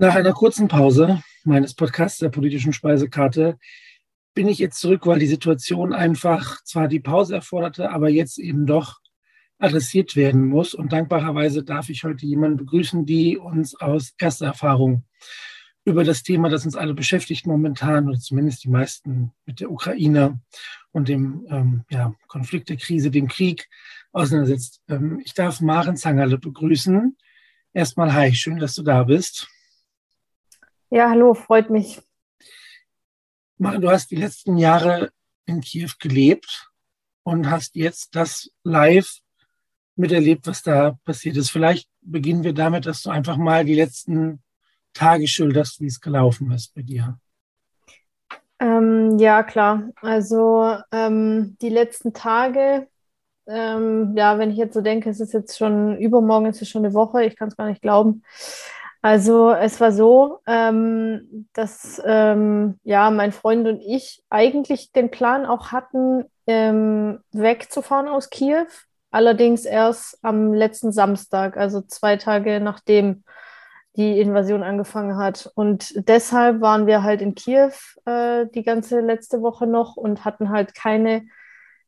Nach einer kurzen Pause meines Podcasts der politischen Speisekarte bin ich jetzt zurück, weil die Situation einfach zwar die Pause erforderte, aber jetzt eben doch adressiert werden muss. Und dankbarerweise darf ich heute jemanden begrüßen, die uns aus erster Erfahrung über das Thema, das uns alle beschäftigt momentan, oder zumindest die meisten mit der Ukraine und dem ähm, ja, Konflikt, der Krise, dem Krieg auseinandersetzt. Ähm, ich darf Maren Zangerle begrüßen. Erstmal hi, schön, dass du da bist. Ja, hallo, freut mich. Du hast die letzten Jahre in Kiew gelebt und hast jetzt das live miterlebt, was da passiert ist. Vielleicht beginnen wir damit, dass du einfach mal die letzten Tage schilderst, wie es gelaufen ist bei dir. Ähm, ja, klar. Also ähm, die letzten Tage, ähm, ja, wenn ich jetzt so denke, es ist jetzt schon übermorgen, es ist schon eine Woche, ich kann es gar nicht glauben. Also es war so, ähm, dass ähm, ja mein Freund und ich eigentlich den Plan auch hatten, ähm, wegzufahren aus Kiew. Allerdings erst am letzten Samstag, also zwei Tage nachdem die Invasion angefangen hat. Und deshalb waren wir halt in Kiew äh, die ganze letzte Woche noch und hatten halt keine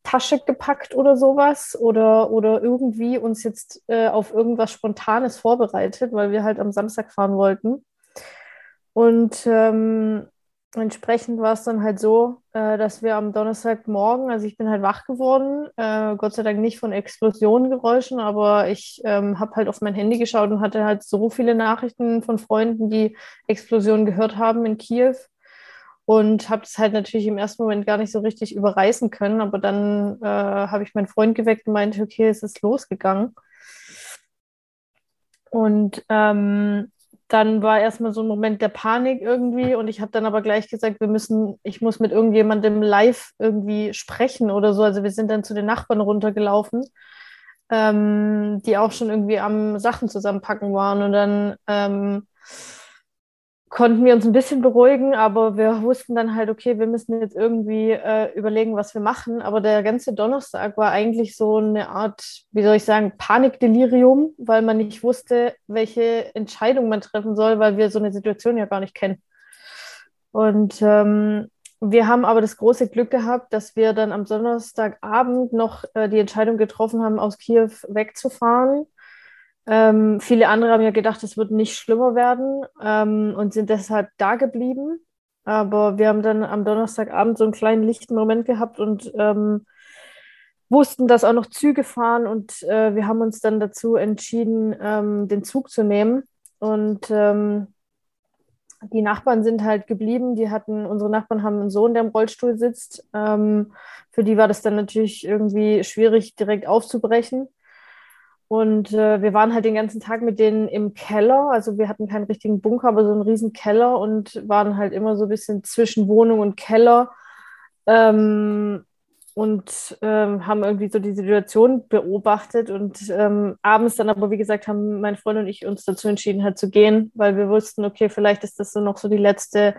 Tasche gepackt oder sowas oder, oder irgendwie uns jetzt äh, auf irgendwas Spontanes vorbereitet, weil wir halt am Samstag fahren wollten. Und ähm, entsprechend war es dann halt so, äh, dass wir am Donnerstagmorgen, also ich bin halt wach geworden, äh, Gott sei Dank nicht von Explosionengeräuschen, aber ich ähm, habe halt auf mein Handy geschaut und hatte halt so viele Nachrichten von Freunden, die Explosionen gehört haben in Kiew und habe es halt natürlich im ersten Moment gar nicht so richtig überreißen können, aber dann äh, habe ich meinen Freund geweckt und meinte, okay, es ist losgegangen. Und ähm, dann war erstmal so ein Moment der Panik irgendwie und ich habe dann aber gleich gesagt, wir müssen, ich muss mit irgendjemandem live irgendwie sprechen oder so. Also wir sind dann zu den Nachbarn runtergelaufen, ähm, die auch schon irgendwie am Sachen zusammenpacken waren und dann ähm, konnten wir uns ein bisschen beruhigen, aber wir wussten dann halt, okay, wir müssen jetzt irgendwie äh, überlegen, was wir machen. Aber der ganze Donnerstag war eigentlich so eine Art, wie soll ich sagen, Panikdelirium, weil man nicht wusste, welche Entscheidung man treffen soll, weil wir so eine Situation ja gar nicht kennen. Und ähm, wir haben aber das große Glück gehabt, dass wir dann am Donnerstagabend noch äh, die Entscheidung getroffen haben, aus Kiew wegzufahren ähm, viele andere haben ja gedacht, es wird nicht schlimmer werden ähm, und sind deshalb da geblieben. Aber wir haben dann am Donnerstagabend so einen kleinen lichten Moment gehabt und ähm, wussten, dass auch noch Züge fahren und äh, wir haben uns dann dazu entschieden, ähm, den Zug zu nehmen. Und ähm, die Nachbarn sind halt geblieben. Die hatten, unsere Nachbarn haben einen Sohn, der im Rollstuhl sitzt. Ähm, für die war das dann natürlich irgendwie schwierig, direkt aufzubrechen. Und äh, wir waren halt den ganzen Tag mit denen im Keller. Also wir hatten keinen richtigen Bunker, aber so einen riesen Keller und waren halt immer so ein bisschen zwischen Wohnung und Keller. Ähm, und ähm, haben irgendwie so die Situation beobachtet und ähm, abends dann aber, wie gesagt, haben mein Freund und ich uns dazu entschieden, halt zu gehen, weil wir wussten, okay, vielleicht ist das so noch so die letzte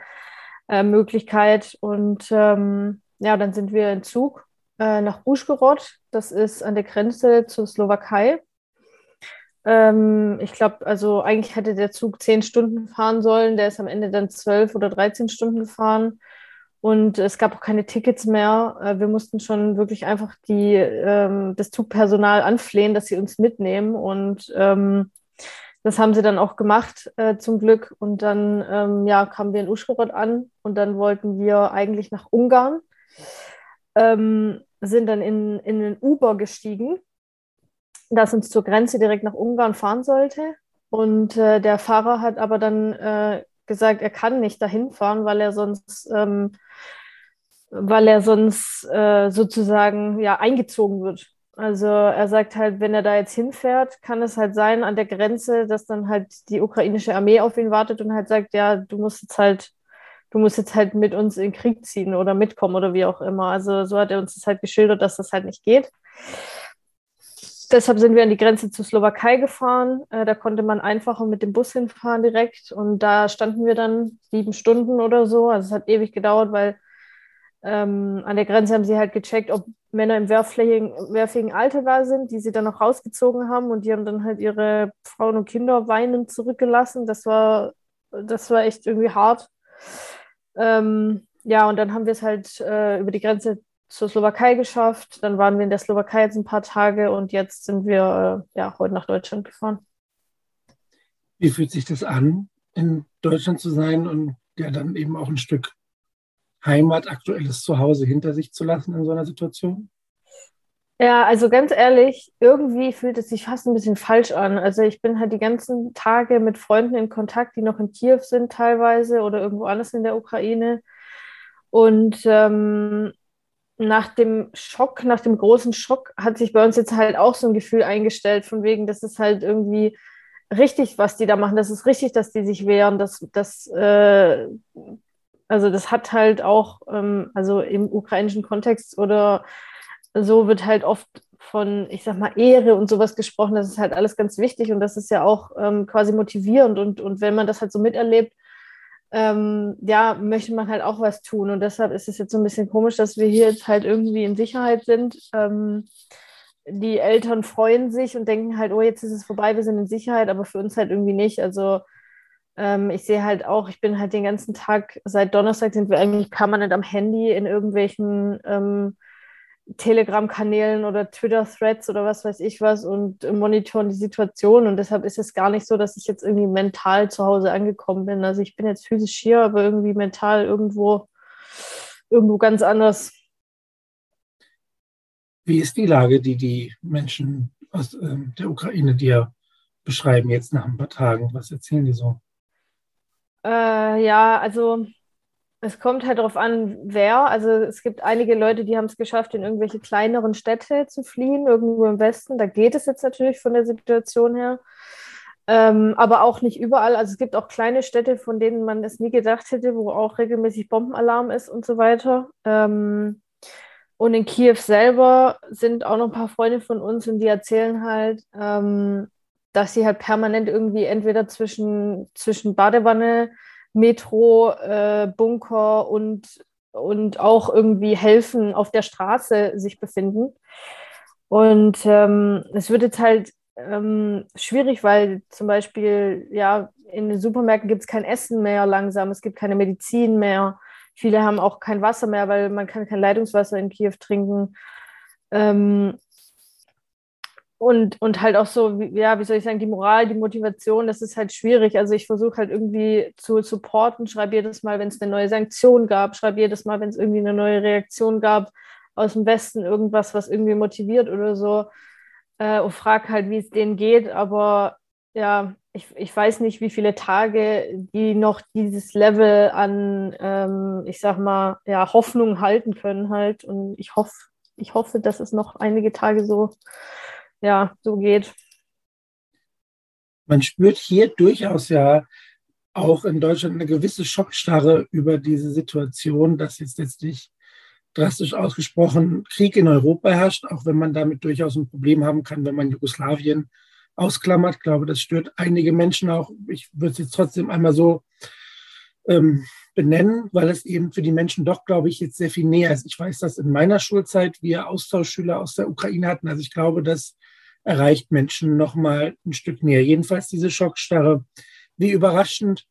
äh, Möglichkeit. Und ähm, ja, dann sind wir in Zug äh, nach Uschgorod. Das ist an der Grenze zur Slowakei. Ähm, ich glaube, also eigentlich hätte der Zug zehn Stunden fahren sollen. Der ist am Ende dann zwölf oder dreizehn Stunden gefahren. Und es gab auch keine Tickets mehr. Äh, wir mussten schon wirklich einfach die, ähm, das Zugpersonal anflehen, dass sie uns mitnehmen. Und ähm, das haben sie dann auch gemacht, äh, zum Glück. Und dann ähm, ja, kamen wir in Uschgorod an und dann wollten wir eigentlich nach Ungarn. Ähm, sind dann in, in den Uber gestiegen das uns zur Grenze direkt nach Ungarn fahren sollte. Und äh, der Fahrer hat aber dann äh, gesagt, er kann nicht dahin fahren, weil er sonst, ähm, weil er sonst äh, sozusagen ja eingezogen wird. Also er sagt halt, wenn er da jetzt hinfährt, kann es halt sein an der Grenze, dass dann halt die ukrainische Armee auf ihn wartet und halt sagt, ja, du musst jetzt halt, du musst jetzt halt mit uns in den Krieg ziehen oder mitkommen oder wie auch immer. Also so hat er uns das halt geschildert, dass das halt nicht geht deshalb sind wir an die Grenze zur Slowakei gefahren. Äh, da konnte man einfacher mit dem Bus hinfahren direkt. Und da standen wir dann sieben Stunden oder so. Also es hat ewig gedauert, weil ähm, an der Grenze haben sie halt gecheckt, ob Männer im wehrfähigen Alter da sind, die sie dann noch rausgezogen haben. Und die haben dann halt ihre Frauen und Kinder weinend zurückgelassen. Das war das war echt irgendwie hart. Ähm, ja, und dann haben wir es halt äh, über die Grenze zur Slowakei geschafft. Dann waren wir in der Slowakei jetzt ein paar Tage und jetzt sind wir äh, ja heute nach Deutschland gefahren. Wie fühlt sich das an, in Deutschland zu sein und ja dann eben auch ein Stück Heimat, aktuelles Zuhause hinter sich zu lassen in so einer Situation? Ja, also ganz ehrlich, irgendwie fühlt es sich fast ein bisschen falsch an. Also ich bin halt die ganzen Tage mit Freunden in Kontakt, die noch in Kiew sind teilweise oder irgendwo anders in der Ukraine. Und ähm, nach dem Schock, nach dem großen Schock, hat sich bei uns jetzt halt auch so ein Gefühl eingestellt, von wegen, das ist halt irgendwie richtig, was die da machen. Das ist richtig, dass die sich wehren. Das, das, äh, also das hat halt auch, ähm, also im ukrainischen Kontext oder so wird halt oft von, ich sag mal, Ehre und sowas gesprochen. Das ist halt alles ganz wichtig und das ist ja auch ähm, quasi motivierend. Und, und wenn man das halt so miterlebt, ähm, ja, möchte man halt auch was tun. Und deshalb ist es jetzt so ein bisschen komisch, dass wir hier jetzt halt irgendwie in Sicherheit sind. Ähm, die Eltern freuen sich und denken halt, oh, jetzt ist es vorbei, wir sind in Sicherheit, aber für uns halt irgendwie nicht. Also ähm, ich sehe halt auch, ich bin halt den ganzen Tag, seit Donnerstag sind wir eigentlich permanent am Handy in irgendwelchen ähm, Telegram-Kanälen oder Twitter-Threads oder was weiß ich was und monitoren die Situation. Und deshalb ist es gar nicht so, dass ich jetzt irgendwie mental zu Hause angekommen bin. Also ich bin jetzt physisch hier, aber irgendwie mental irgendwo, irgendwo ganz anders. Wie ist die Lage, die die Menschen aus äh, der Ukraine dir beschreiben jetzt nach ein paar Tagen? Was erzählen die so? Äh, ja, also es kommt halt darauf an, wer. Also es gibt einige Leute, die haben es geschafft, in irgendwelche kleineren Städte zu fliehen, irgendwo im Westen. Da geht es jetzt natürlich von der Situation her. Ähm, aber auch nicht überall. Also es gibt auch kleine Städte, von denen man es nie gedacht hätte, wo auch regelmäßig Bombenalarm ist und so weiter. Ähm, und in Kiew selber sind auch noch ein paar Freunde von uns und die erzählen halt, ähm, dass sie halt permanent irgendwie entweder zwischen, zwischen Badewanne, Metro, äh, Bunker und, und auch irgendwie helfen auf der Straße sich befinden. Und ähm, es wird jetzt halt ähm, schwierig, weil zum Beispiel, ja, in den Supermärkten gibt es kein Essen mehr langsam, es gibt keine Medizin mehr. Viele haben auch kein Wasser mehr, weil man kann kein Leitungswasser in Kiew trinken. Ähm, und, und halt auch so, ja, wie soll ich sagen, die Moral, die Motivation, das ist halt schwierig. Also ich versuche halt irgendwie zu supporten, schreibe jedes Mal, wenn es eine neue Sanktion gab, schreibe jedes Mal, wenn es irgendwie eine neue Reaktion gab aus dem Westen, irgendwas, was irgendwie motiviert oder so. Äh, und frage halt, wie es denen geht. Aber ja, ich, ich weiß nicht, wie viele Tage die noch dieses Level an, ähm, ich sag mal, ja, Hoffnung halten können halt. Und ich hoffe, ich hoffe, dass es noch einige Tage so ja, so geht. Man spürt hier durchaus ja auch in Deutschland eine gewisse Schockstarre über diese Situation, dass jetzt letztlich drastisch ausgesprochen Krieg in Europa herrscht, auch wenn man damit durchaus ein Problem haben kann, wenn man Jugoslawien ausklammert. Ich glaube, das stört einige Menschen auch. Ich würde es jetzt trotzdem einmal so ähm, benennen, weil es eben für die Menschen doch, glaube ich, jetzt sehr viel näher ist. Ich weiß, dass in meiner Schulzeit wir Austauschschüler aus der Ukraine hatten. Also ich glaube, dass erreicht Menschen noch mal ein Stück näher. Jedenfalls diese Schockstarre. Wie überraschend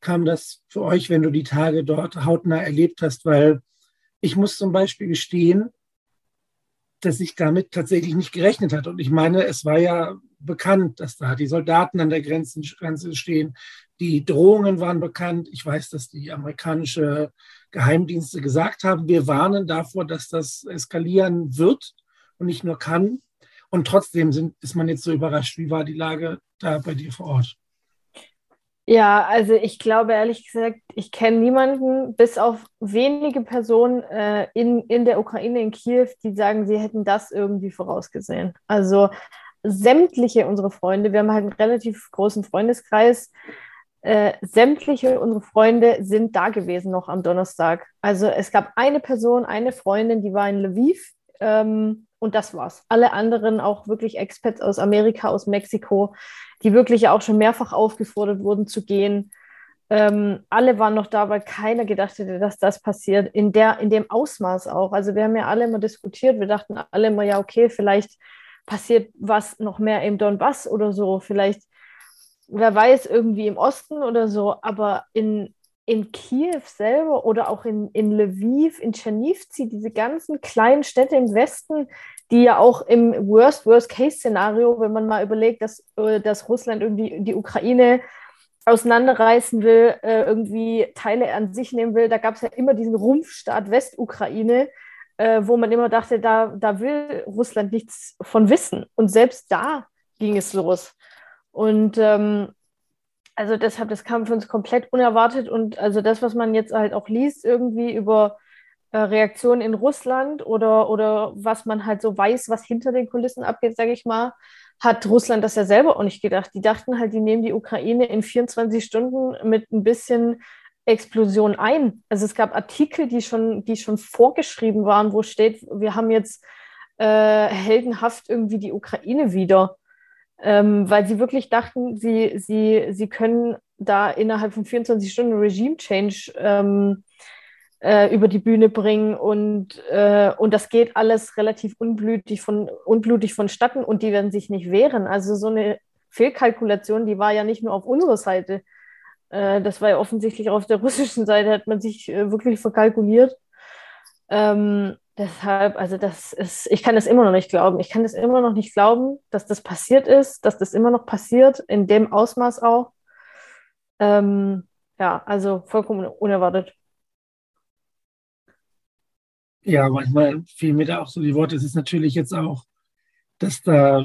kam das für euch, wenn du die Tage dort hautnah erlebt hast? Weil ich muss zum Beispiel gestehen, dass ich damit tatsächlich nicht gerechnet hatte. Und ich meine, es war ja bekannt, dass da die Soldaten an der Grenze, Grenze stehen. Die Drohungen waren bekannt. Ich weiß, dass die amerikanische Geheimdienste gesagt haben, wir warnen davor, dass das eskalieren wird und nicht nur kann. Und trotzdem sind, ist man jetzt so überrascht. Wie war die Lage da bei dir vor Ort? Ja, also ich glaube ehrlich gesagt, ich kenne niemanden, bis auf wenige Personen äh, in, in der Ukraine, in Kiew, die sagen, sie hätten das irgendwie vorausgesehen. Also sämtliche unsere Freunde, wir haben halt einen relativ großen Freundeskreis, äh, sämtliche unsere Freunde sind da gewesen noch am Donnerstag. Also es gab eine Person, eine Freundin, die war in Lviv ähm, und das war's. Alle anderen, auch wirklich Expats aus Amerika, aus Mexiko, die wirklich auch schon mehrfach aufgefordert wurden zu gehen. Ähm, alle waren noch da, weil keiner gedacht hätte, dass das passiert. In, der, in dem Ausmaß auch. Also wir haben ja alle immer diskutiert. Wir dachten alle immer, ja, okay, vielleicht passiert was noch mehr im Donbass oder so. Vielleicht wer weiß, irgendwie im Osten oder so, aber in, in Kiew selber oder auch in, in Lviv, in Tschernivtsi, diese ganzen kleinen Städte im Westen, die ja auch im Worst-Worst-Case-Szenario, wenn man mal überlegt, dass, äh, dass Russland irgendwie die Ukraine auseinanderreißen will, äh, irgendwie Teile an sich nehmen will, da gab es ja immer diesen Rumpfstaat Westukraine, äh, wo man immer dachte, da, da will Russland nichts von wissen. Und selbst da ging es los. Und ähm, also deshalb, das kam für uns komplett unerwartet. Und also das, was man jetzt halt auch liest, irgendwie über äh, Reaktionen in Russland oder, oder was man halt so weiß, was hinter den Kulissen abgeht, sage ich mal, hat Russland das ja selber auch nicht gedacht. Die dachten halt, die nehmen die Ukraine in 24 Stunden mit ein bisschen Explosion ein. Also es gab Artikel, die schon, die schon vorgeschrieben waren, wo steht, wir haben jetzt äh, heldenhaft irgendwie die Ukraine wieder ähm, weil sie wirklich dachten, sie, sie, sie können da innerhalb von 24 Stunden Regime-Change ähm, äh, über die Bühne bringen und, äh, und das geht alles relativ unblutig, von, unblutig vonstatten und die werden sich nicht wehren. Also so eine Fehlkalkulation, die war ja nicht nur auf unserer Seite, äh, das war ja offensichtlich auf der russischen Seite, hat man sich äh, wirklich verkalkuliert. Ähm, Deshalb, also das ist, ich kann das immer noch nicht glauben. Ich kann das immer noch nicht glauben, dass das passiert ist, dass das immer noch passiert, in dem Ausmaß auch. Ähm, ja, also vollkommen unerwartet. Ja, manchmal fehlen mir da auch so die Worte. Es ist natürlich jetzt auch, dass da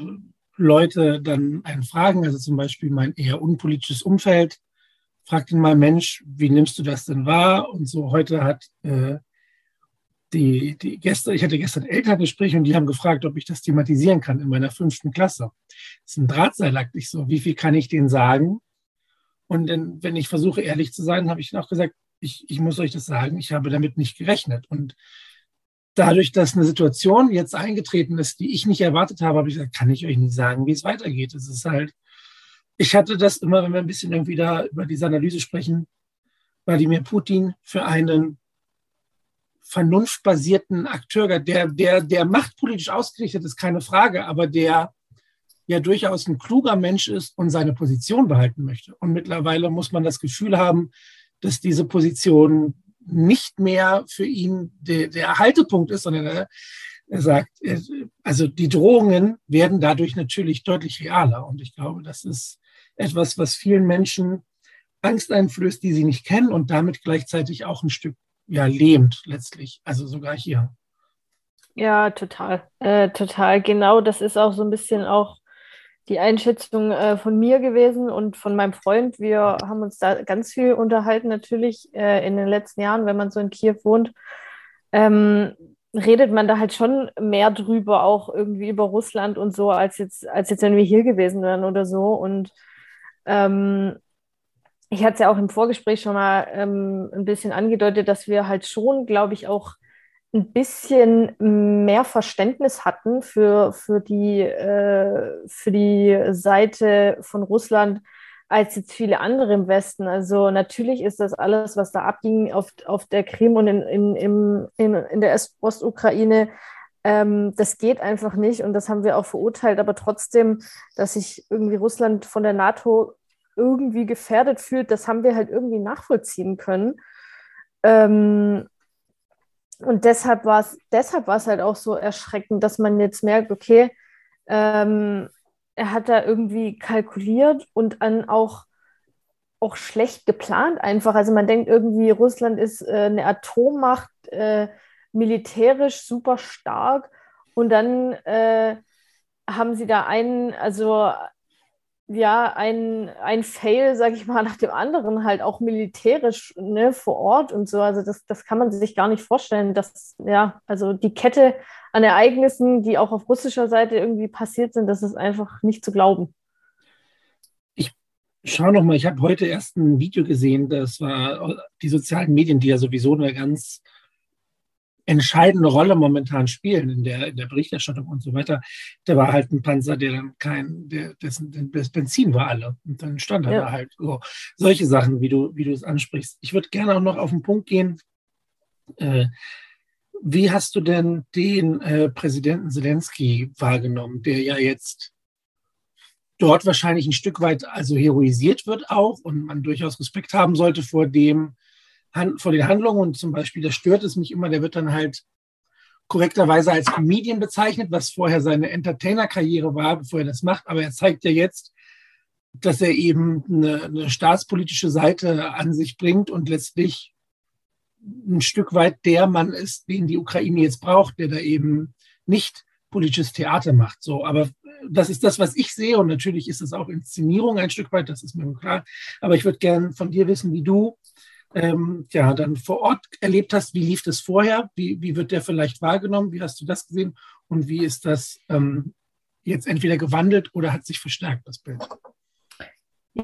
Leute dann einen fragen, also zum Beispiel mein eher unpolitisches Umfeld, fragt ihn mal, Mensch, wie nimmst du das denn wahr? Und so heute hat äh, die, die gestern, ich hatte gestern Elterngespräch und die haben gefragt, ob ich das thematisieren kann in meiner fünften Klasse. Das ist ein Drahtseilakt. Ich so, wie viel kann ich denen sagen? Und dann, wenn ich versuche, ehrlich zu sein, habe ich auch gesagt, ich, ich muss euch das sagen, ich habe damit nicht gerechnet. Und dadurch, dass eine Situation jetzt eingetreten ist, die ich nicht erwartet habe, habe ich gesagt, kann ich euch nicht sagen, wie es weitergeht. Es ist halt, ich hatte das immer, wenn wir ein bisschen irgendwie da über diese Analyse sprechen, Wladimir Putin für einen vernunftbasierten Akteur, der, der, der machtpolitisch ausgerichtet ist, keine Frage, aber der ja durchaus ein kluger Mensch ist und seine Position behalten möchte. Und mittlerweile muss man das Gefühl haben, dass diese Position nicht mehr für ihn der, der Haltepunkt ist, sondern er, er sagt, also die Drohungen werden dadurch natürlich deutlich realer. Und ich glaube, das ist etwas, was vielen Menschen Angst einflößt, die sie nicht kennen und damit gleichzeitig auch ein Stück ja, lähmt letztlich. Also sogar hier. Ja, total. Äh, total. Genau, das ist auch so ein bisschen auch die Einschätzung äh, von mir gewesen und von meinem Freund. Wir haben uns da ganz viel unterhalten, natürlich äh, in den letzten Jahren, wenn man so in Kiew wohnt. Ähm, redet man da halt schon mehr drüber, auch irgendwie über Russland und so, als jetzt, als jetzt, wenn wir hier gewesen wären oder so. Und ähm, ich hatte es ja auch im Vorgespräch schon mal ähm, ein bisschen angedeutet, dass wir halt schon, glaube ich, auch ein bisschen mehr Verständnis hatten für, für, die, äh, für die Seite von Russland als jetzt viele andere im Westen. Also natürlich ist das alles, was da abging auf, auf der Krim und in, in, in, in der Ostukraine, ähm, das geht einfach nicht und das haben wir auch verurteilt. Aber trotzdem, dass sich irgendwie Russland von der NATO irgendwie gefährdet fühlt, das haben wir halt irgendwie nachvollziehen können. Ähm, und deshalb war es deshalb halt auch so erschreckend, dass man jetzt merkt, okay, ähm, er hat da irgendwie kalkuliert und dann auch, auch schlecht geplant einfach. Also man denkt irgendwie, Russland ist äh, eine Atommacht, äh, militärisch super stark und dann äh, haben sie da einen, also ja, ein, ein Fail, sag ich mal, nach dem anderen halt auch militärisch ne, vor Ort und so. Also das, das kann man sich gar nicht vorstellen, dass, ja, also die Kette an Ereignissen, die auch auf russischer Seite irgendwie passiert sind, das ist einfach nicht zu glauben. Ich schaue noch mal, ich habe heute erst ein Video gesehen, das war die sozialen Medien, die ja sowieso eine ganz entscheidende Rolle momentan spielen in der, in der Berichterstattung und so weiter. Da war halt ein Panzer, der dann kein, der, dessen das Benzin war alle. Und dann stand er ja. da halt so. Solche Sachen, wie du, wie du es ansprichst. Ich würde gerne auch noch auf den Punkt gehen. Äh, wie hast du denn den äh, Präsidenten Zelensky wahrgenommen, der ja jetzt dort wahrscheinlich ein Stück weit also heroisiert wird auch und man durchaus Respekt haben sollte vor dem, vor den Handlungen und zum Beispiel, das stört es mich immer, der wird dann halt korrekterweise als Comedian bezeichnet, was vorher seine Entertainer-Karriere war, bevor er das macht. Aber er zeigt ja jetzt, dass er eben eine, eine staatspolitische Seite an sich bringt und letztlich ein Stück weit der Mann ist, den die Ukraine jetzt braucht, der da eben nicht politisches Theater macht. So, aber das ist das, was ich sehe und natürlich ist es auch Inszenierung ein Stück weit, das ist mir klar. Aber ich würde gerne von dir wissen, wie du ähm, ja dann vor Ort erlebt hast. Wie lief das vorher? Wie, wie wird der vielleicht wahrgenommen? Wie hast du das gesehen? Und wie ist das ähm, jetzt entweder gewandelt oder hat sich verstärkt, das Bild?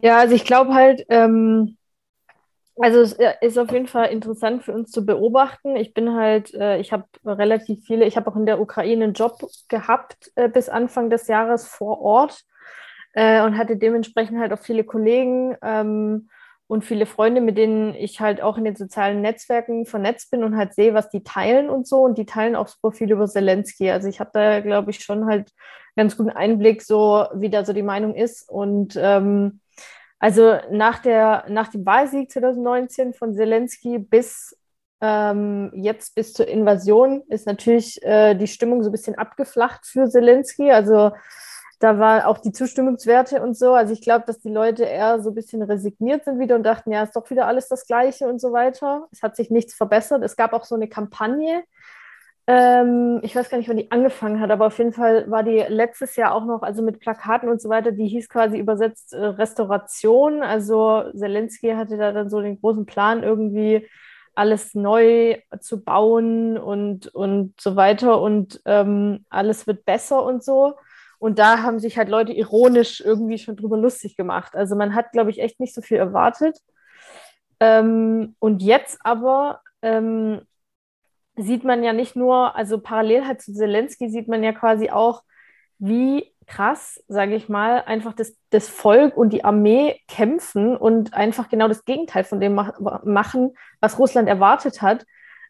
Ja, also ich glaube halt, ähm, also es äh, ist auf jeden Fall interessant für uns zu beobachten. Ich bin halt, äh, ich habe relativ viele, ich habe auch in der Ukraine einen Job gehabt äh, bis Anfang des Jahres vor Ort äh, und hatte dementsprechend halt auch viele Kollegen ähm, und viele Freunde, mit denen ich halt auch in den sozialen Netzwerken vernetzt bin und halt sehe, was die teilen und so. Und die teilen auch super viel über Zelensky. Also ich habe da, glaube ich, schon halt ganz guten Einblick, so wie da so die Meinung ist. Und ähm, also nach, der, nach dem Wahlsieg 2019 von Zelensky bis ähm, jetzt bis zur Invasion ist natürlich äh, die Stimmung so ein bisschen abgeflacht für Zelensky. Also da war auch die Zustimmungswerte und so. Also ich glaube, dass die Leute eher so ein bisschen resigniert sind wieder und dachten, ja, ist doch wieder alles das Gleiche und so weiter. Es hat sich nichts verbessert. Es gab auch so eine Kampagne, ähm, ich weiß gar nicht, wann die angefangen hat, aber auf jeden Fall war die letztes Jahr auch noch, also mit Plakaten und so weiter, die hieß quasi übersetzt äh, Restauration. Also Zelensky hatte da dann so den großen Plan, irgendwie alles neu zu bauen und, und so weiter und ähm, alles wird besser und so. Und da haben sich halt Leute ironisch irgendwie schon drüber lustig gemacht. Also man hat, glaube ich, echt nicht so viel erwartet. Ähm, und jetzt aber ähm, sieht man ja nicht nur, also parallel halt zu Zelensky sieht man ja quasi auch, wie krass, sage ich mal, einfach das, das Volk und die Armee kämpfen und einfach genau das Gegenteil von dem mach, machen, was Russland erwartet hat.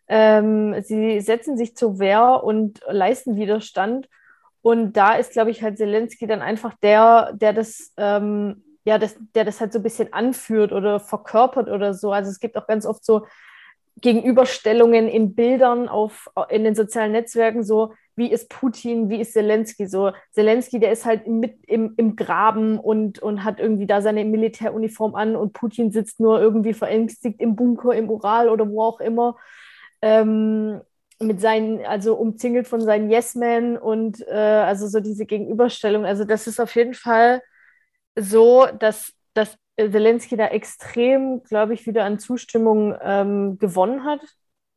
Ähm, sie setzen sich zur Wehr und leisten Widerstand. Und da ist, glaube ich, halt Zelensky dann einfach der, der das, ähm, ja, das, der das halt so ein bisschen anführt oder verkörpert oder so. Also es gibt auch ganz oft so Gegenüberstellungen in Bildern auf, in den sozialen Netzwerken, so wie ist Putin, wie ist Zelensky. So, Zelensky, der ist halt mit im, im Graben und, und hat irgendwie da seine Militäruniform an und Putin sitzt nur irgendwie verängstigt im Bunker, im Ural oder wo auch immer. Ähm, mit seinen, also umzingelt von seinen Yes-Men und äh, also so diese Gegenüberstellung. Also das ist auf jeden Fall so, dass, dass Zelensky da extrem, glaube ich, wieder an Zustimmung ähm, gewonnen hat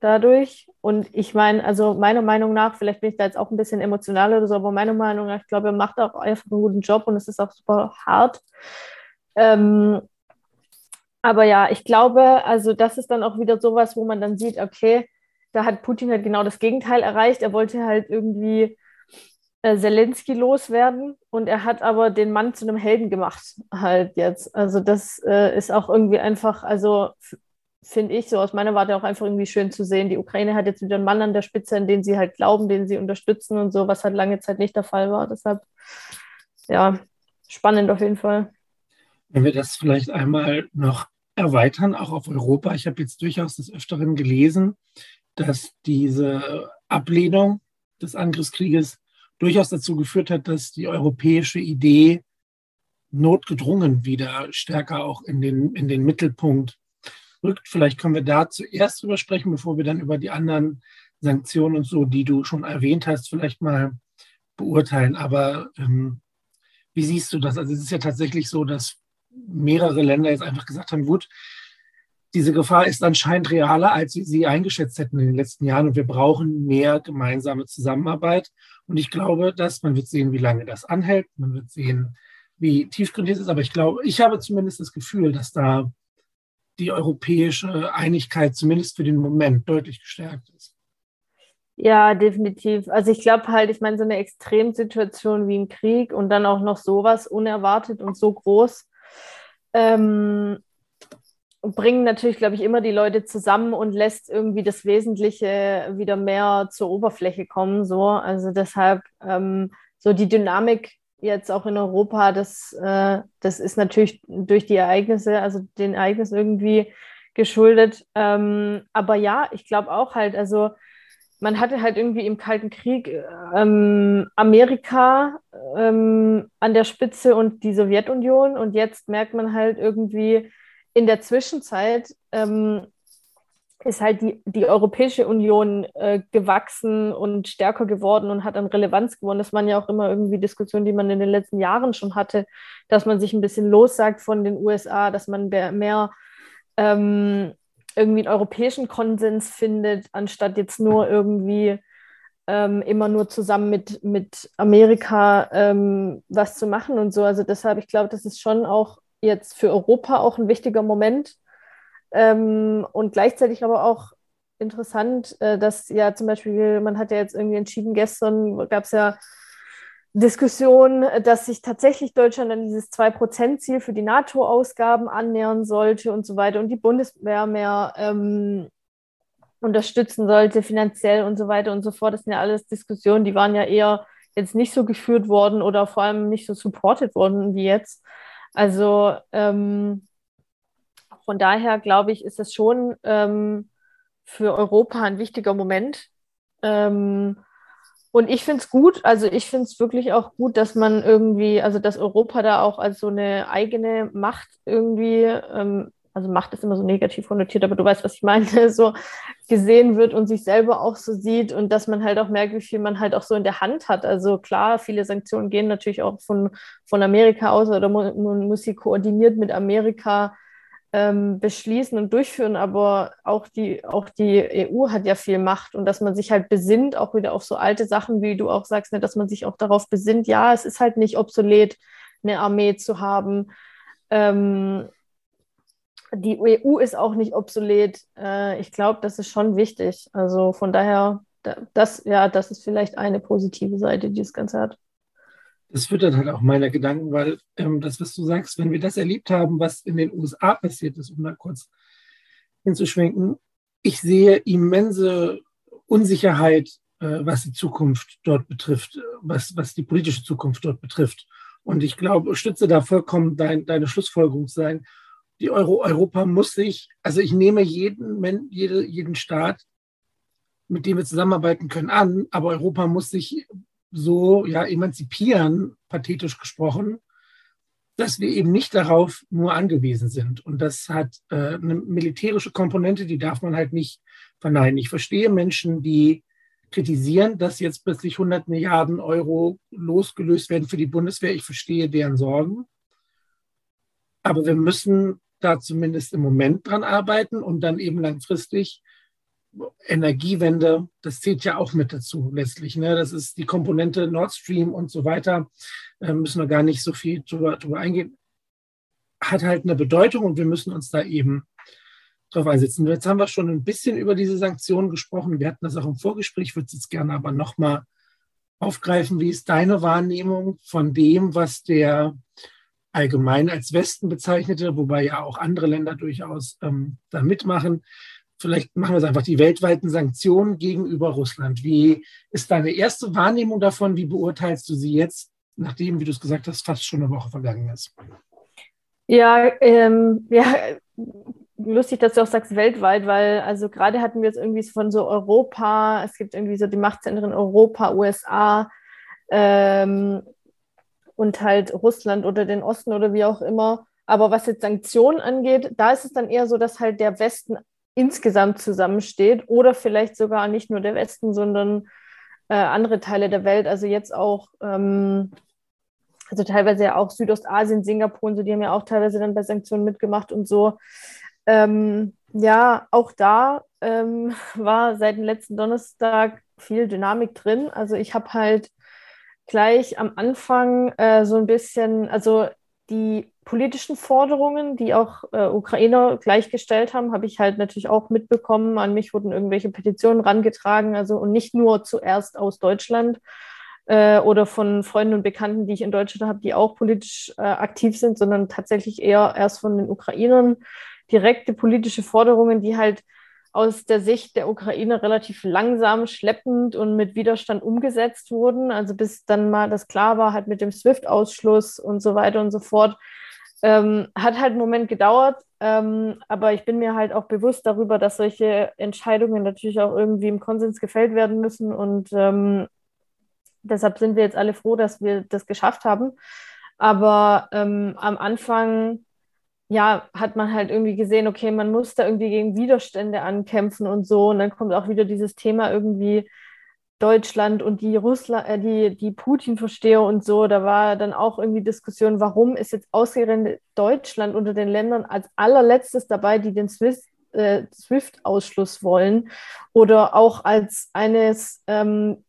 dadurch. Und ich meine, also meiner Meinung nach, vielleicht bin ich da jetzt auch ein bisschen emotional oder so, aber meiner Meinung nach, ich glaube, er macht auch einfach einen guten Job und es ist auch super hart. Ähm, aber ja, ich glaube, also das ist dann auch wieder sowas, wo man dann sieht, okay, da hat Putin halt genau das Gegenteil erreicht. Er wollte halt irgendwie äh, Zelensky loswerden und er hat aber den Mann zu einem Helden gemacht, halt jetzt. Also das äh, ist auch irgendwie einfach, also finde ich so aus meiner Warte auch einfach irgendwie schön zu sehen. Die Ukraine hat jetzt wieder einen Mann an der Spitze, an den sie halt glauben, den sie unterstützen und so, was halt lange Zeit nicht der Fall war. Deshalb, ja, spannend auf jeden Fall. Wenn wir das vielleicht einmal noch erweitern, auch auf Europa. Ich habe jetzt durchaus des Öfteren gelesen, dass diese Ablehnung des Angriffskrieges durchaus dazu geführt hat, dass die europäische Idee notgedrungen wieder stärker auch in den, in den Mittelpunkt rückt. Vielleicht können wir da zuerst drüber sprechen, bevor wir dann über die anderen Sanktionen und so, die du schon erwähnt hast, vielleicht mal beurteilen. Aber ähm, wie siehst du das? Also es ist ja tatsächlich so, dass mehrere Länder jetzt einfach gesagt haben, gut, diese Gefahr ist anscheinend realer, als wir sie eingeschätzt hätten in den letzten Jahren. Und wir brauchen mehr gemeinsame Zusammenarbeit. Und ich glaube, dass man wird sehen, wie lange das anhält. Man wird sehen, wie tiefgründig es ist. Aber ich glaube, ich habe zumindest das Gefühl, dass da die europäische Einigkeit zumindest für den Moment deutlich gestärkt ist. Ja, definitiv. Also ich glaube halt, ich meine, so eine Extremsituation wie ein Krieg und dann auch noch sowas unerwartet und so groß. Ähm, bringen natürlich, glaube ich, immer die Leute zusammen und lässt irgendwie das Wesentliche wieder mehr zur Oberfläche kommen. So. Also deshalb, ähm, so die Dynamik jetzt auch in Europa, das, äh, das ist natürlich durch die Ereignisse, also den Ereignissen irgendwie geschuldet. Ähm, aber ja, ich glaube auch halt, also man hatte halt irgendwie im Kalten Krieg ähm, Amerika ähm, an der Spitze und die Sowjetunion und jetzt merkt man halt irgendwie in der Zwischenzeit ähm, ist halt die, die Europäische Union äh, gewachsen und stärker geworden und hat an Relevanz gewonnen. Das waren ja auch immer irgendwie Diskussionen, die man in den letzten Jahren schon hatte, dass man sich ein bisschen lossagt von den USA, dass man mehr ähm, irgendwie einen europäischen Konsens findet, anstatt jetzt nur irgendwie ähm, immer nur zusammen mit, mit Amerika ähm, was zu machen und so. Also deshalb, ich glaube, das ist schon auch jetzt für Europa auch ein wichtiger Moment ähm, und gleichzeitig aber auch interessant, äh, dass ja zum Beispiel, man hat ja jetzt irgendwie entschieden, gestern gab es ja Diskussion, dass sich tatsächlich Deutschland an dieses 2-Prozent-Ziel für die NATO-Ausgaben annähern sollte und so weiter und die Bundeswehr mehr ähm, unterstützen sollte, finanziell und so weiter und so fort. Das sind ja alles Diskussionen, die waren ja eher jetzt nicht so geführt worden oder vor allem nicht so supported worden wie jetzt. Also ähm, von daher glaube ich, ist das schon ähm, für Europa ein wichtiger Moment. Ähm, und ich finde es gut, also ich finde es wirklich auch gut, dass man irgendwie, also dass Europa da auch als so eine eigene Macht irgendwie, ähm, also Macht ist immer so negativ konnotiert, aber du weißt, was ich meine, so gesehen wird und sich selber auch so sieht und dass man halt auch merkt, wie viel man halt auch so in der Hand hat. Also klar, viele Sanktionen gehen natürlich auch von, von Amerika aus oder man muss sie koordiniert mit Amerika ähm, beschließen und durchführen, aber auch die, auch die EU hat ja viel Macht und dass man sich halt besinnt, auch wieder auf so alte Sachen, wie du auch sagst, ne, dass man sich auch darauf besinnt, ja, es ist halt nicht obsolet, eine Armee zu haben. Ähm, die EU ist auch nicht obsolet. Äh, ich glaube, das ist schon wichtig. Also von daher, das, ja, das ist vielleicht eine positive Seite, die das Ganze hat das füttert halt auch meine Gedanken, weil ähm, das, was du sagst, wenn wir das erlebt haben, was in den USA passiert ist, um da kurz hinzuschwenken, ich sehe immense Unsicherheit, äh, was die Zukunft dort betrifft, was, was die politische Zukunft dort betrifft. Und ich glaube, stütze da vollkommen dein, deine Schlussfolgerung sein. Die Euro, Europa muss sich, also ich nehme jeden, jede, jeden Staat, mit dem wir zusammenarbeiten können, an, aber Europa muss sich so ja, emanzipieren, pathetisch gesprochen, dass wir eben nicht darauf nur angewiesen sind. Und das hat äh, eine militärische Komponente, die darf man halt nicht verneinen. Ich verstehe Menschen, die kritisieren, dass jetzt plötzlich 100 Milliarden Euro losgelöst werden für die Bundeswehr. Ich verstehe deren Sorgen. Aber wir müssen da zumindest im Moment dran arbeiten und dann eben langfristig Energiewende, das zählt ja auch mit dazu letztlich. Ne? Das ist die Komponente Nord Stream und so weiter. Äh, müssen wir gar nicht so viel drüber, drüber eingehen. Hat halt eine Bedeutung und wir müssen uns da eben drauf einsetzen. Jetzt haben wir schon ein bisschen über diese Sanktionen gesprochen. Wir hatten das auch im Vorgespräch, ich würde es jetzt gerne aber nochmal aufgreifen. Wie ist deine Wahrnehmung von dem, was der allgemein als Westen bezeichnete, wobei ja auch andere Länder durchaus ähm, da mitmachen, vielleicht machen wir es einfach, die weltweiten Sanktionen gegenüber Russland. Wie ist deine erste Wahrnehmung davon? Wie beurteilst du sie jetzt, nachdem, wie du es gesagt hast, fast schon eine Woche vergangen ist? Ja, ähm, ja, lustig, dass du auch sagst weltweit, weil also gerade hatten wir jetzt irgendwie von so Europa, es gibt irgendwie so die Machtzentren Europa, USA ähm, und halt Russland oder den Osten oder wie auch immer. Aber was jetzt Sanktionen angeht, da ist es dann eher so, dass halt der Westen insgesamt zusammensteht oder vielleicht sogar nicht nur der Westen, sondern äh, andere Teile der Welt. Also jetzt auch, ähm, also teilweise ja auch Südostasien, Singapur und so, die haben ja auch teilweise dann bei Sanktionen mitgemacht und so. Ähm, ja, auch da ähm, war seit dem letzten Donnerstag viel Dynamik drin. Also ich habe halt gleich am Anfang äh, so ein bisschen, also die politischen Forderungen, die auch äh, Ukrainer gleichgestellt haben, habe ich halt natürlich auch mitbekommen. An mich wurden irgendwelche Petitionen rangetragen, also und nicht nur zuerst aus Deutschland äh, oder von Freunden und Bekannten, die ich in Deutschland habe, die auch politisch äh, aktiv sind, sondern tatsächlich eher erst von den Ukrainern direkte politische Forderungen, die halt aus der Sicht der Ukraine relativ langsam, schleppend und mit Widerstand umgesetzt wurden. Also bis dann mal das klar war, halt mit dem SWIFT-Ausschluss und so weiter und so fort. Ähm, hat halt einen Moment gedauert, ähm, aber ich bin mir halt auch bewusst darüber, dass solche Entscheidungen natürlich auch irgendwie im Konsens gefällt werden müssen. Und ähm, deshalb sind wir jetzt alle froh, dass wir das geschafft haben. Aber ähm, am Anfang ja, hat man halt irgendwie gesehen, okay, man muss da irgendwie gegen Widerstände ankämpfen und so. Und dann kommt auch wieder dieses Thema irgendwie Deutschland und die Russland, äh, die, die Putin-Versteher und so. Da war dann auch irgendwie Diskussion, warum ist jetzt ausgerechnet Deutschland unter den Ländern als allerletztes dabei, die den Swiss, äh, SWIFT-Ausschluss wollen oder auch als eines ähm,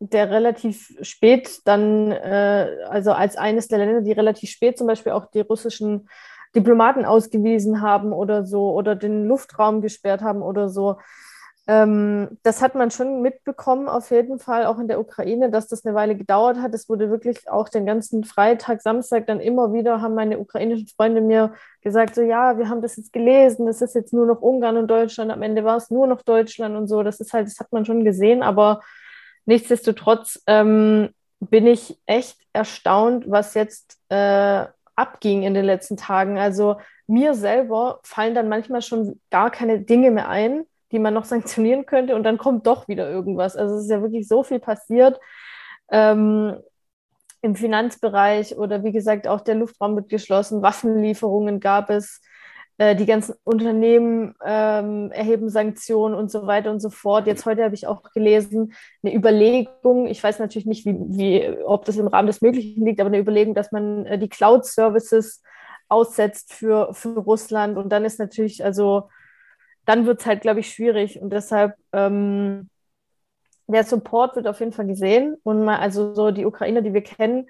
der relativ spät dann, äh, also als eines der Länder, die relativ spät zum Beispiel auch die russischen Diplomaten ausgewiesen haben oder so oder den Luftraum gesperrt haben oder so. Ähm, das hat man schon mitbekommen, auf jeden Fall, auch in der Ukraine, dass das eine Weile gedauert hat. Es wurde wirklich auch den ganzen Freitag, Samstag dann immer wieder, haben meine ukrainischen Freunde mir gesagt, so ja, wir haben das jetzt gelesen, das ist jetzt nur noch Ungarn und Deutschland, am Ende war es nur noch Deutschland und so. Das ist halt, das hat man schon gesehen, aber nichtsdestotrotz ähm, bin ich echt erstaunt, was jetzt äh, abging in den letzten Tagen. Also mir selber fallen dann manchmal schon gar keine Dinge mehr ein, die man noch sanktionieren könnte und dann kommt doch wieder irgendwas. Also es ist ja wirklich so viel passiert. Ähm, Im Finanzbereich oder wie gesagt auch der Luftraum wird geschlossen, Waffenlieferungen gab es. Äh, die ganzen Unternehmen ähm, erheben Sanktionen und so weiter und so fort. Jetzt heute habe ich auch gelesen, eine Überlegung, ich weiß natürlich nicht, wie, wie, ob das im Rahmen des Möglichen liegt, aber eine Überlegung, dass man äh, die Cloud-Services aussetzt für, für Russland. Und dann ist natürlich, also dann wird es halt, glaube ich, schwierig. Und deshalb, ähm, der Support wird auf jeden Fall gesehen. Und mal, also so die Ukrainer, die wir kennen,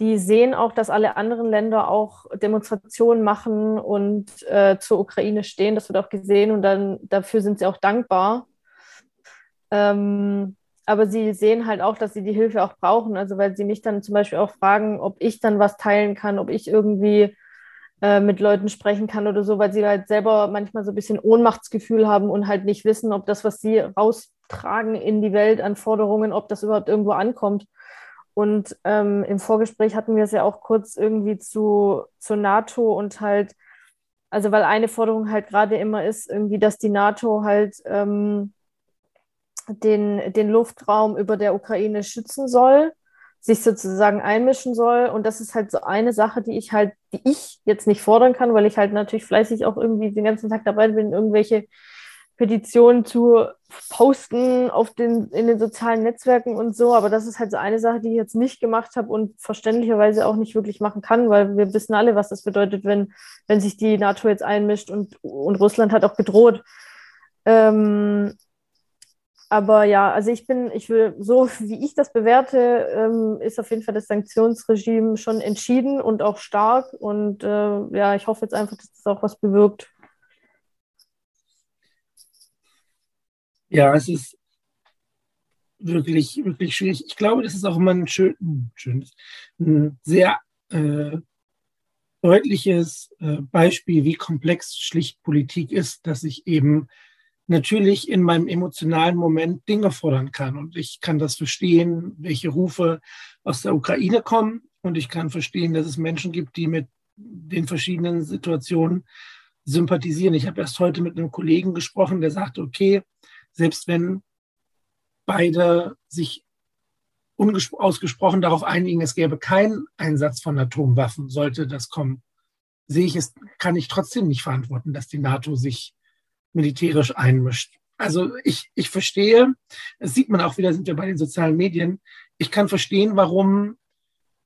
die sehen auch, dass alle anderen Länder auch Demonstrationen machen und äh, zur Ukraine stehen. Das wird auch gesehen und dann dafür sind sie auch dankbar. Ähm, aber sie sehen halt auch, dass sie die Hilfe auch brauchen. Also weil sie mich dann zum Beispiel auch fragen, ob ich dann was teilen kann, ob ich irgendwie äh, mit Leuten sprechen kann oder so, weil sie halt selber manchmal so ein bisschen Ohnmachtsgefühl haben und halt nicht wissen, ob das, was sie raustragen in die Welt an Forderungen, ob das überhaupt irgendwo ankommt. Und ähm, im Vorgespräch hatten wir es ja auch kurz irgendwie zu, zur NATO und halt, also weil eine Forderung halt gerade immer ist, irgendwie, dass die NATO halt ähm, den, den Luftraum über der Ukraine schützen soll, sich sozusagen einmischen soll. Und das ist halt so eine Sache, die ich halt, die ich jetzt nicht fordern kann, weil ich halt natürlich fleißig auch irgendwie den ganzen Tag dabei bin, irgendwelche Petitionen zu posten auf den, in den sozialen Netzwerken und so. Aber das ist halt so eine Sache, die ich jetzt nicht gemacht habe und verständlicherweise auch nicht wirklich machen kann, weil wir wissen alle, was das bedeutet, wenn, wenn sich die NATO jetzt einmischt und, und Russland hat auch gedroht. Ähm, aber ja, also ich bin, ich will, so wie ich das bewerte, ähm, ist auf jeden Fall das Sanktionsregime schon entschieden und auch stark. Und äh, ja, ich hoffe jetzt einfach, dass das auch was bewirkt. Ja, es ist wirklich, wirklich schwierig. Ich glaube, das ist auch immer ein schön, schönes, ein sehr äh, deutliches äh, Beispiel, wie komplex schlicht Politik ist, dass ich eben natürlich in meinem emotionalen Moment Dinge fordern kann. Und ich kann das verstehen, welche Rufe aus der Ukraine kommen. Und ich kann verstehen, dass es Menschen gibt, die mit den verschiedenen Situationen sympathisieren. Ich habe erst heute mit einem Kollegen gesprochen, der sagte, okay, selbst wenn beide sich ausgesprochen darauf einigen, es gäbe keinen Einsatz von Atomwaffen, sollte das kommen, sehe ich es, kann ich trotzdem nicht verantworten, dass die NATO sich militärisch einmischt. Also ich, ich verstehe, das sieht man auch wieder, sind wir bei den sozialen Medien, ich kann verstehen, warum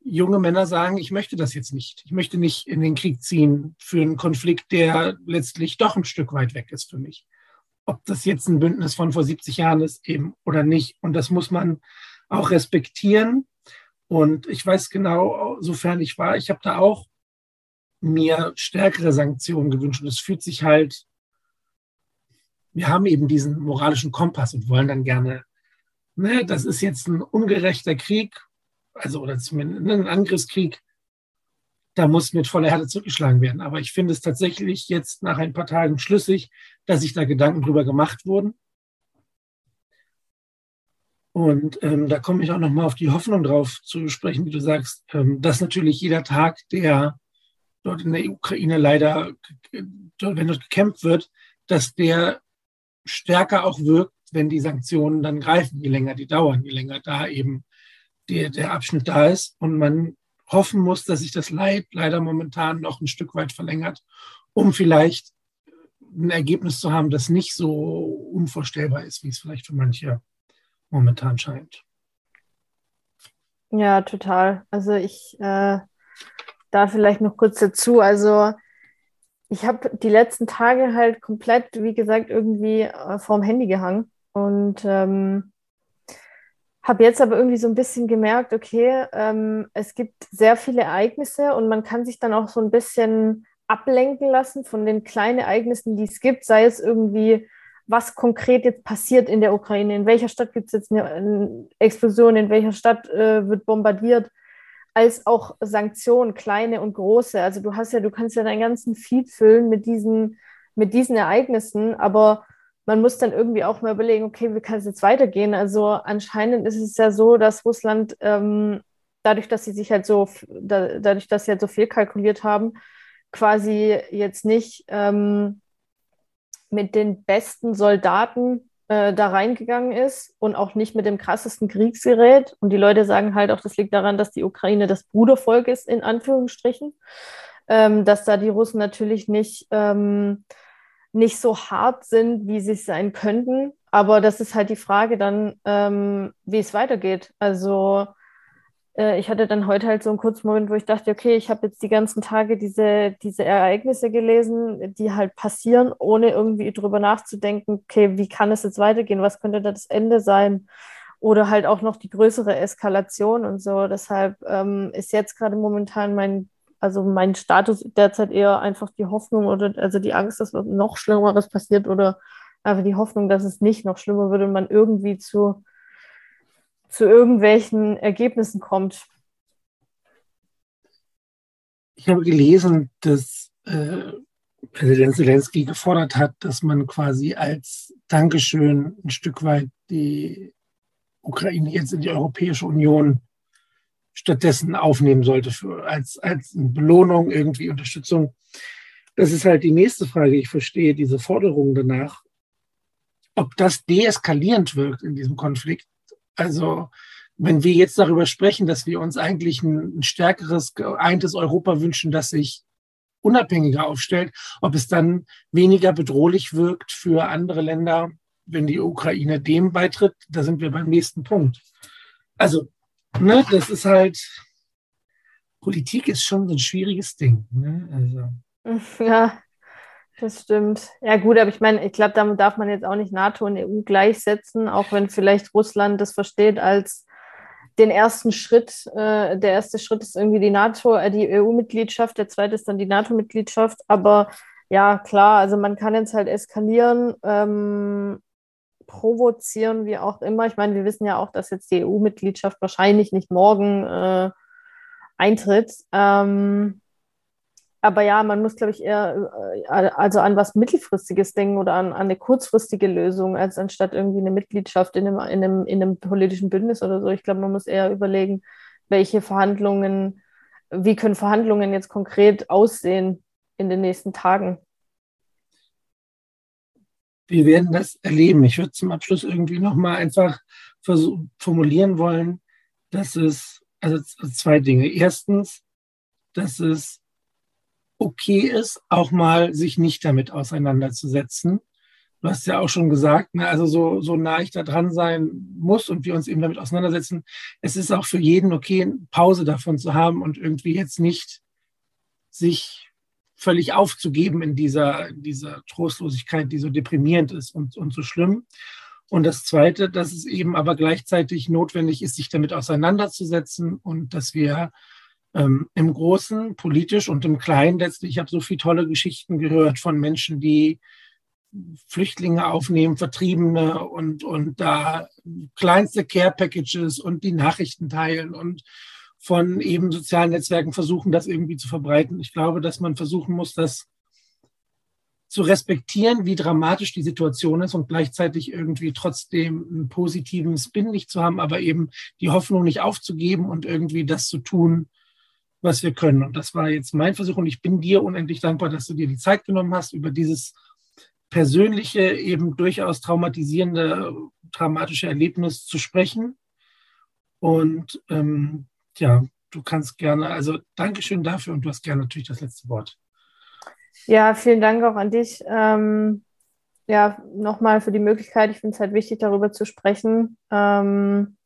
junge Männer sagen, ich möchte das jetzt nicht. Ich möchte nicht in den Krieg ziehen für einen Konflikt, der letztlich doch ein Stück weit weg ist für mich ob das jetzt ein Bündnis von vor 70 Jahren ist eben oder nicht. Und das muss man auch respektieren. Und ich weiß genau, sofern ich war, ich habe da auch mir stärkere Sanktionen gewünscht. Und es fühlt sich halt, wir haben eben diesen moralischen Kompass und wollen dann gerne, ne, das ist jetzt ein ungerechter Krieg, also oder zumindest ein Angriffskrieg. Da muss mit voller Härte zurückgeschlagen werden. Aber ich finde es tatsächlich jetzt nach ein paar Tagen schlüssig, dass sich da Gedanken drüber gemacht wurden. Und ähm, da komme ich auch nochmal auf die Hoffnung drauf zu sprechen, wie du sagst, ähm, dass natürlich jeder Tag, der dort in der Ukraine leider, dort, wenn dort gekämpft wird, dass der stärker auch wirkt, wenn die Sanktionen dann greifen, je länger die dauern, je länger da eben der, der Abschnitt da ist und man hoffen muss, dass sich das Leid leider momentan noch ein Stück weit verlängert, um vielleicht ein Ergebnis zu haben, das nicht so unvorstellbar ist, wie es vielleicht für manche momentan scheint. Ja, total. Also ich äh, da vielleicht noch kurz dazu. Also ich habe die letzten Tage halt komplett, wie gesagt, irgendwie äh, vorm Handy gehangen und ähm, habe jetzt aber irgendwie so ein bisschen gemerkt, okay, ähm, es gibt sehr viele Ereignisse und man kann sich dann auch so ein bisschen ablenken lassen von den kleinen Ereignissen, die es gibt, sei es irgendwie, was konkret jetzt passiert in der Ukraine, in welcher Stadt gibt es jetzt eine, eine, Explosion, in welcher Stadt äh, wird bombardiert, als auch Sanktionen, kleine und große. Also du hast ja, du kannst ja deinen ganzen Feed füllen mit diesen, mit diesen Ereignissen, aber man muss dann irgendwie auch mal überlegen, okay, wie kann es jetzt weitergehen? Also anscheinend ist es ja so, dass Russland ähm, dadurch, dass sie sich halt so, da, dadurch, dass sie halt so viel kalkuliert haben, quasi jetzt nicht ähm, mit den besten Soldaten äh, da reingegangen ist und auch nicht mit dem krassesten Kriegsgerät. Und die Leute sagen halt auch, das liegt daran, dass die Ukraine das Brudervolk ist, in Anführungsstrichen. Ähm, dass da die Russen natürlich nicht ähm, nicht so hart sind, wie sie sein könnten. Aber das ist halt die Frage dann, ähm, wie es weitergeht. Also äh, ich hatte dann heute halt so einen kurzen Moment, wo ich dachte, okay, ich habe jetzt die ganzen Tage diese, diese Ereignisse gelesen, die halt passieren, ohne irgendwie drüber nachzudenken, okay, wie kann es jetzt weitergehen? Was könnte da das Ende sein? Oder halt auch noch die größere Eskalation und so. Deshalb ähm, ist jetzt gerade momentan mein also mein Status derzeit eher einfach die Hoffnung oder also die Angst, dass noch Schlimmeres passiert oder einfach die Hoffnung, dass es nicht noch schlimmer wird und man irgendwie zu, zu irgendwelchen Ergebnissen kommt. Ich habe gelesen, dass äh, Präsident Zelensky gefordert hat, dass man quasi als Dankeschön ein Stück weit die Ukraine jetzt in die Europäische Union stattdessen aufnehmen sollte für, als, als Belohnung, irgendwie Unterstützung. Das ist halt die nächste Frage. Ich verstehe diese Forderung danach, ob das deeskalierend wirkt in diesem Konflikt. Also wenn wir jetzt darüber sprechen, dass wir uns eigentlich ein, ein stärkeres, geeintes Europa wünschen, das sich unabhängiger aufstellt, ob es dann weniger bedrohlich wirkt für andere Länder, wenn die Ukraine dem beitritt, da sind wir beim nächsten Punkt. Also ne, das ist halt, Politik ist schon so ein schwieriges Ding. Ne? Also. Ja, das stimmt. Ja, gut, aber ich meine, ich glaube, damit darf man jetzt auch nicht NATO und EU gleichsetzen, auch wenn vielleicht Russland das versteht als den ersten Schritt. Äh, der erste Schritt ist irgendwie die NATO, äh, die EU-Mitgliedschaft, der zweite ist dann die NATO-Mitgliedschaft. Aber ja, klar, also man kann jetzt halt eskalieren. Ähm, provozieren, wie auch immer. Ich meine, wir wissen ja auch, dass jetzt die EU-Mitgliedschaft wahrscheinlich nicht morgen äh, eintritt. Ähm, aber ja, man muss, glaube ich, eher äh, also an was Mittelfristiges denken oder an, an, eine kurzfristige Lösung, als anstatt irgendwie eine Mitgliedschaft in einem, in einem, in einem politischen Bündnis oder so. Ich glaube, man muss eher überlegen, welche Verhandlungen, wie können Verhandlungen jetzt konkret aussehen in den nächsten Tagen wir werden das erleben. Ich würde zum Abschluss irgendwie nochmal einfach formulieren wollen, dass es, also zwei Dinge. Erstens, dass es okay ist, auch mal sich nicht damit auseinanderzusetzen. Du hast ja auch schon gesagt, ne, also so, so nah ich da dran sein muss und wir uns eben damit auseinandersetzen. Es ist auch für jeden okay, Pause davon zu haben und irgendwie jetzt nicht sich völlig aufzugeben in dieser, dieser Trostlosigkeit, die so deprimierend ist und, und so schlimm. Und das Zweite, dass es eben aber gleichzeitig notwendig ist, sich damit auseinanderzusetzen und dass wir ähm, im Großen, politisch und im Kleinen letztlich, ich habe so viele tolle Geschichten gehört von Menschen, die Flüchtlinge aufnehmen, Vertriebene und, und da kleinste Care Packages und die Nachrichten teilen und von eben sozialen Netzwerken versuchen, das irgendwie zu verbreiten. Ich glaube, dass man versuchen muss, das zu respektieren, wie dramatisch die Situation ist und gleichzeitig irgendwie trotzdem einen positiven Spin nicht zu haben, aber eben die Hoffnung nicht aufzugeben und irgendwie das zu tun, was wir können. Und das war jetzt mein Versuch und ich bin dir unendlich dankbar, dass du dir die Zeit genommen hast, über dieses persönliche, eben durchaus traumatisierende, dramatische Erlebnis zu sprechen. Und ähm, ja, du kannst gerne, also Dankeschön dafür und du hast gerne natürlich das letzte Wort. Ja, vielen Dank auch an dich. Ähm, ja, nochmal für die Möglichkeit. Ich finde es halt wichtig, darüber zu sprechen. Ähm,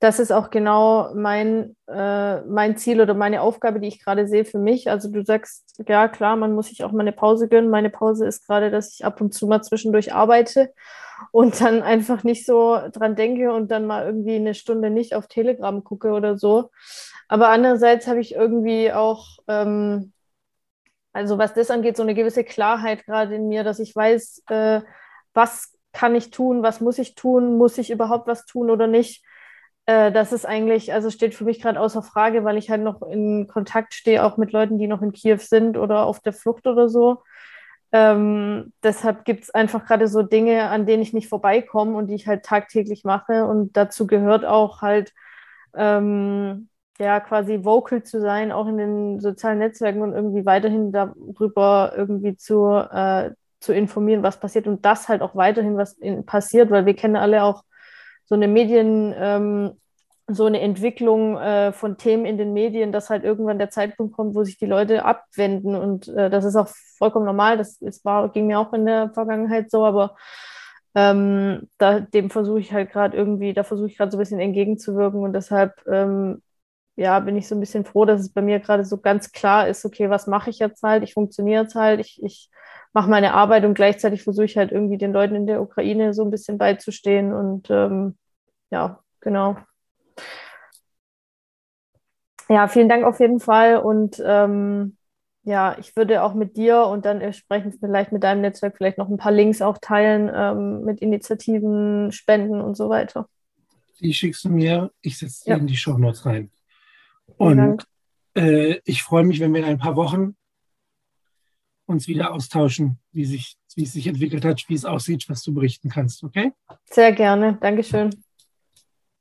das ist auch genau mein, äh, mein Ziel oder meine Aufgabe, die ich gerade sehe für mich. Also du sagst, ja klar, man muss sich auch mal eine Pause gönnen. Meine Pause ist gerade, dass ich ab und zu mal zwischendurch arbeite und dann einfach nicht so dran denke und dann mal irgendwie eine Stunde nicht auf Telegram gucke oder so. Aber andererseits habe ich irgendwie auch, ähm, also was das angeht, so eine gewisse Klarheit gerade in mir, dass ich weiß, äh, was kann ich tun, was muss ich tun, muss ich überhaupt was tun oder nicht. Äh, das ist eigentlich, also steht für mich gerade außer Frage, weil ich halt noch in Kontakt stehe, auch mit Leuten, die noch in Kiew sind oder auf der Flucht oder so. Ähm, deshalb gibt es einfach gerade so Dinge, an denen ich nicht vorbeikomme und die ich halt tagtäglich mache. Und dazu gehört auch halt, ähm, ja, quasi vocal zu sein, auch in den sozialen Netzwerken und irgendwie weiterhin darüber irgendwie zu, äh, zu informieren, was passiert und das halt auch weiterhin was in, passiert, weil wir kennen alle auch so eine Medien, ähm, so eine Entwicklung äh, von Themen in den Medien, dass halt irgendwann der Zeitpunkt kommt, wo sich die Leute abwenden. Und äh, das ist auch vollkommen normal. Das, das war, ging mir auch in der Vergangenheit so, aber ähm, da, dem versuche ich halt gerade irgendwie, da versuche ich gerade so ein bisschen entgegenzuwirken und deshalb ähm, ja, bin ich so ein bisschen froh, dass es bei mir gerade so ganz klar ist, okay, was mache ich jetzt halt? Ich funktioniere jetzt halt, ich, ich mache meine Arbeit und gleichzeitig versuche ich halt irgendwie den Leuten in der Ukraine so ein bisschen beizustehen und ähm, ja, genau. Ja, vielen Dank auf jeden Fall. Und ähm, ja, ich würde auch mit dir und dann entsprechend vielleicht mit deinem Netzwerk vielleicht noch ein paar Links auch teilen ähm, mit Initiativen, Spenden und so weiter. Die schickst du mir, ich setze die ja. in die Show Notes rein. Und äh, ich freue mich, wenn wir in ein paar Wochen uns wieder austauschen, wie, sich, wie es sich entwickelt hat, wie es aussieht, was du berichten kannst, okay? Sehr gerne. Dankeschön.